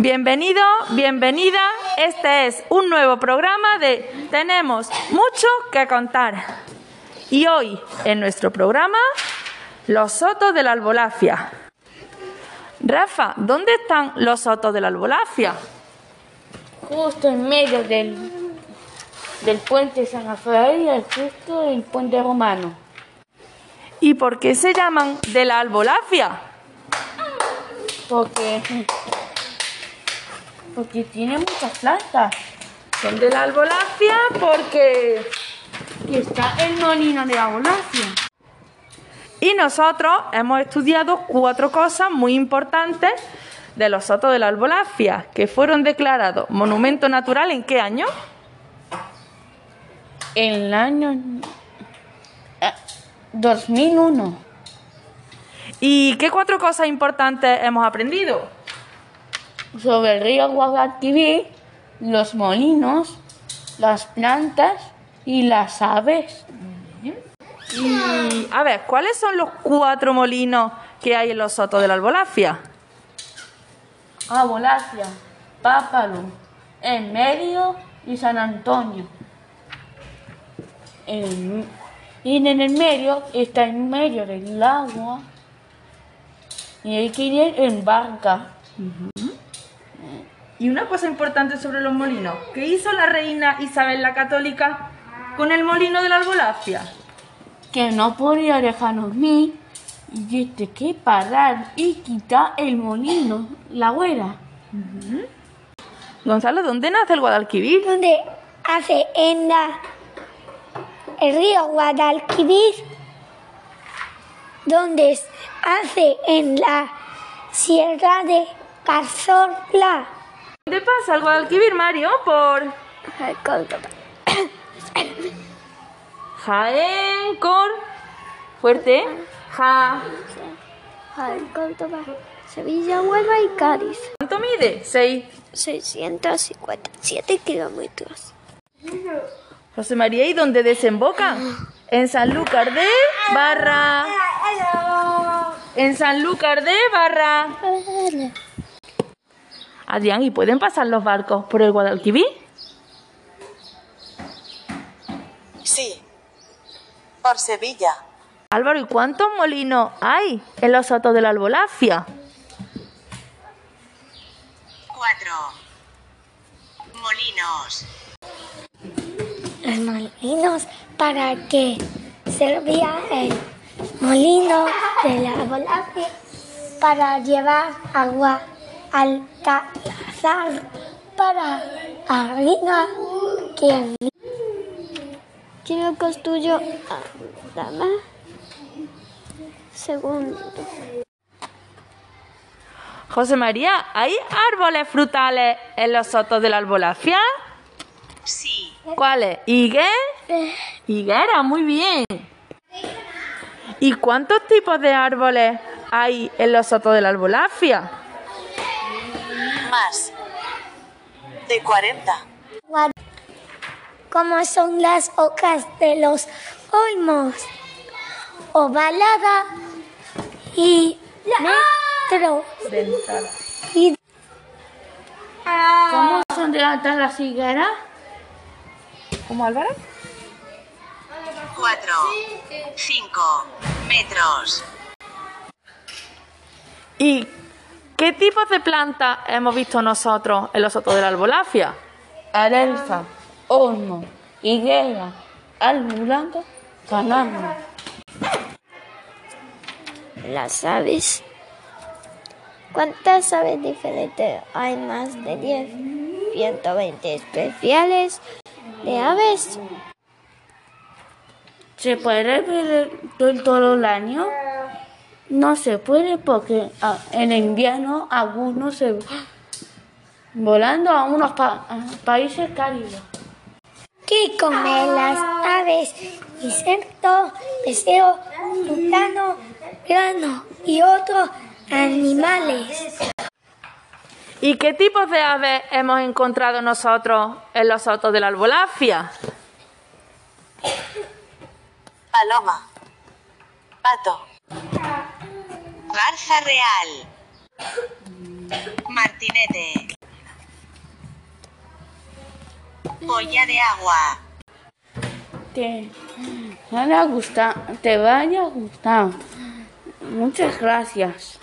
Bienvenido, bienvenida. Este es un nuevo programa de Tenemos mucho que contar. Y hoy, en nuestro programa, los sotos de la albolafia. Rafa, ¿dónde están los sotos de la albolafia? Justo en medio del, del puente San Rafael y justo el puente romano. ¿Y por qué se llaman de la albolafia? Porque, porque tiene muchas plantas. Son de la albolafia porque... Y está el molino de Abolacia. Y nosotros hemos estudiado cuatro cosas muy importantes de los sotos de la albolafia, que fueron declarados monumento natural en qué año? En el año eh, 2001. ¿Y qué cuatro cosas importantes hemos aprendido? Sobre el río Guadalquivir, los molinos, las plantas y las aves. Y a ver, ¿cuáles son los cuatro molinos que hay en los sotos de la albolafia? Abolacia, Pápalo, en medio y San Antonio. En- y en el medio está en medio del agua. Y hay que ir en barca. Y una cosa importante sobre los molinos. ¿Qué hizo la reina Isabel la Católica con el molino de la albolafia? Que no podía dejarnos mí. Y este que parar y quitar el molino, la güera. Gonzalo, ¿dónde nace el Guadalquivir? donde hace en la el río Guadalquivir, donde hace en la sierra de Cazorla. ¿Dónde pasa el Guadalquivir, Mario? Por Córdoba. Jaén, Cor... Fuerte. Ja... Córdoba, Sevilla, Huelva y Cádiz. ¿Cuánto mide? Seis. 657 kilómetros. José María, ¿y dónde desemboca? En Sanlúcar de Barra. En Sanlúcar de Barra. Adrián, ¿y pueden pasar los barcos por el Guadalquivir? Sí, por Sevilla. Álvaro, ¿y cuántos molinos hay en los sotos de la albolafia? Cuatro. Molinos. Los molinos para que servía el molino de la volante para llevar agua al calazar para harina que ¿Quién lo construyó? Dama. Segundo. José María, ¿hay árboles frutales en los sotos de la albolafia? Sí. ¿Cuáles? ¿Higuera? Higuera, muy bien. ¿Y cuántos tipos de árboles hay en los sotos de la albolafia? Más. De 40. como son las hojas de los olmos, ovalada y metro. Y ¿Cómo son de altas las higueras? ¿Cómo, Álvaro? Cuatro. Cinco. Metros. ¿Y qué tipos de plantas hemos visto nosotros en los sotos de la albolafia? Adelfa, olmo, higuera, árbol blanco, las aves. ¿Cuántas aves diferentes? Hay más de 10. 120 especiales de aves. ¿Se puede ver todo el año? No se puede porque ah, en invierno algunos se volando a unos pa- a países cálidos. ¿Qué comen las aves? Insectos, pescado, gusano, grano y otros animales. ¿Y qué tipos de aves hemos encontrado nosotros en los sotos de la albolafia? Paloma. Pato. Garza Real. Martinete. Polla de agua. Te vaya a gustar, te vaya a gustar. Muchas gracias.